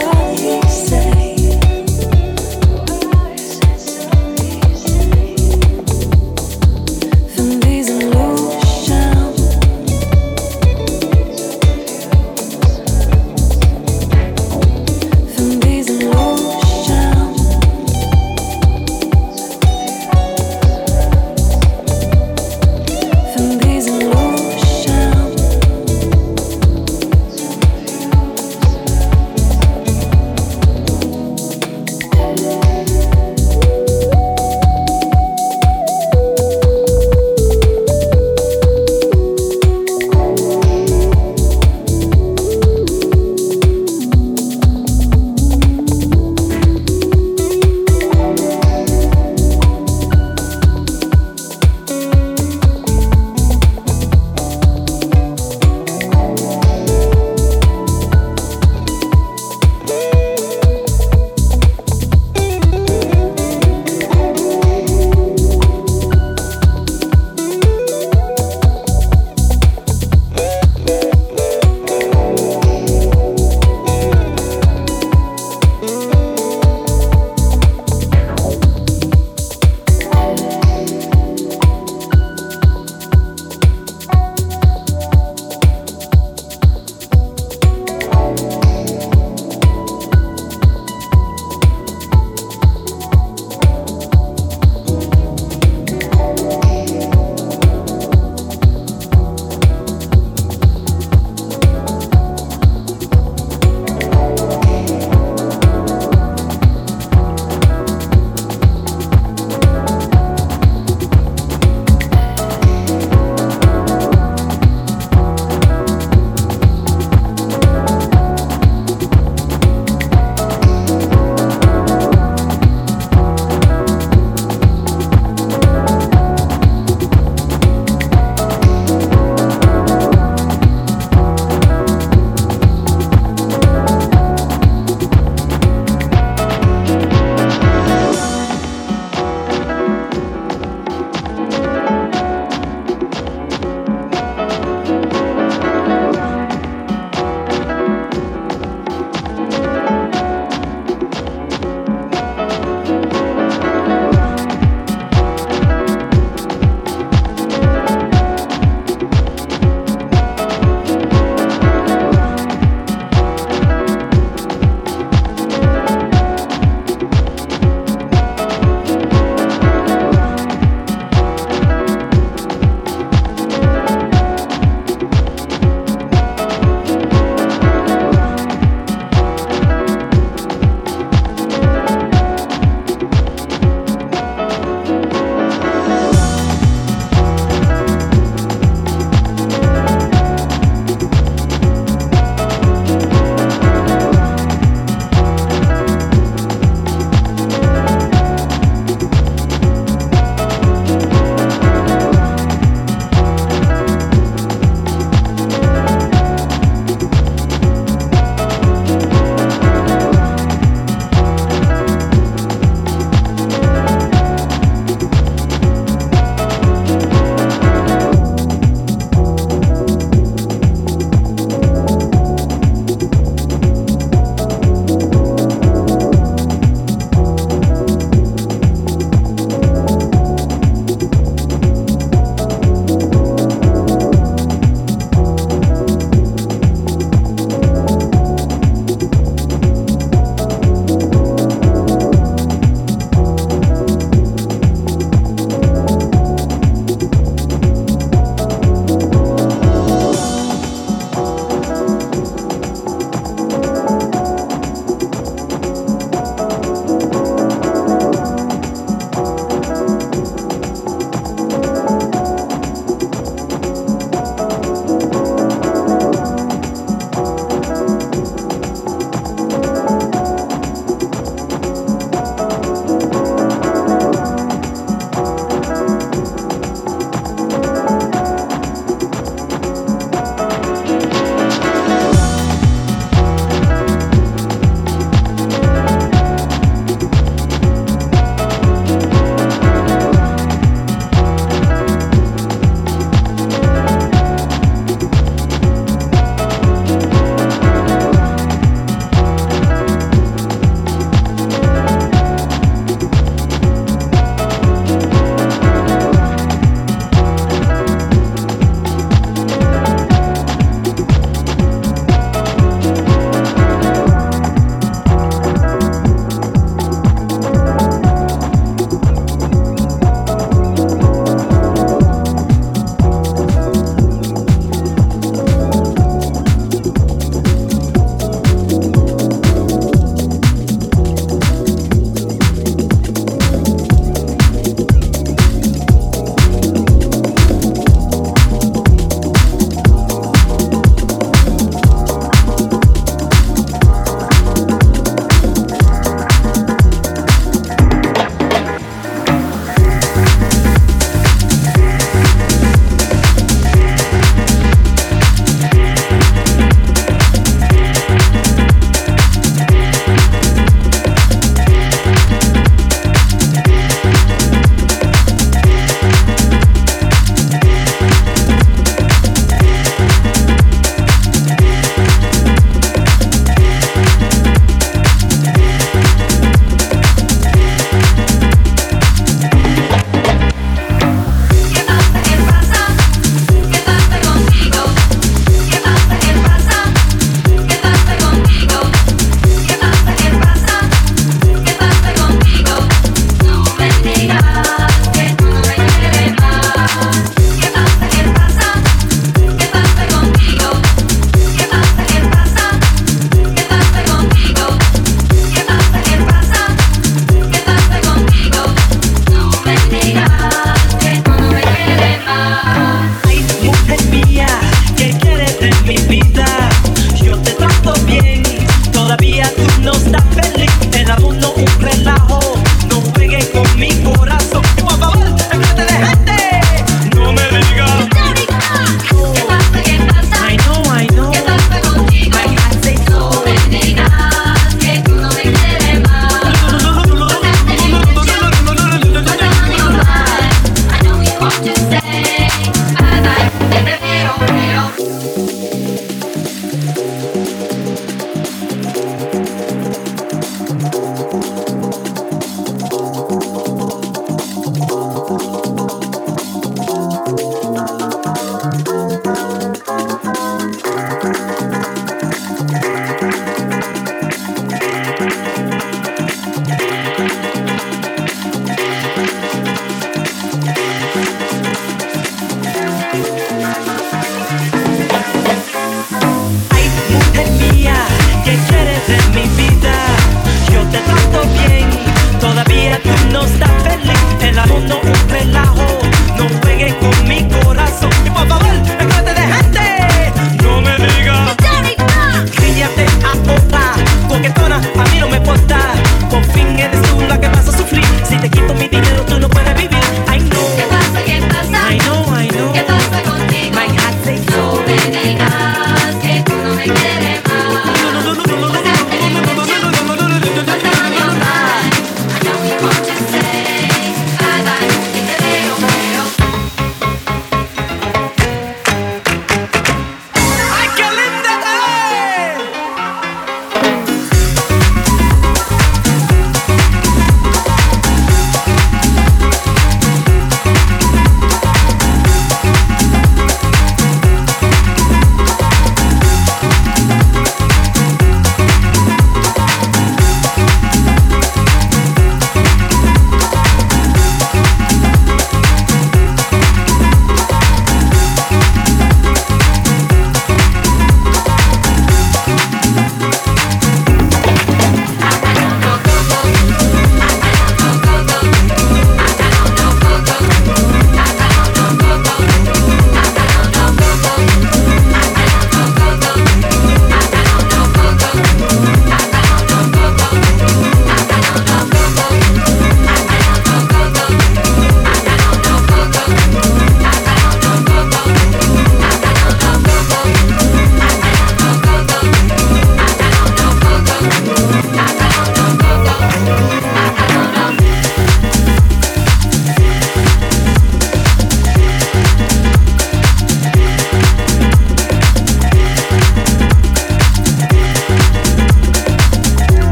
darkness.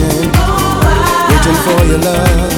Waiting, waiting for your love.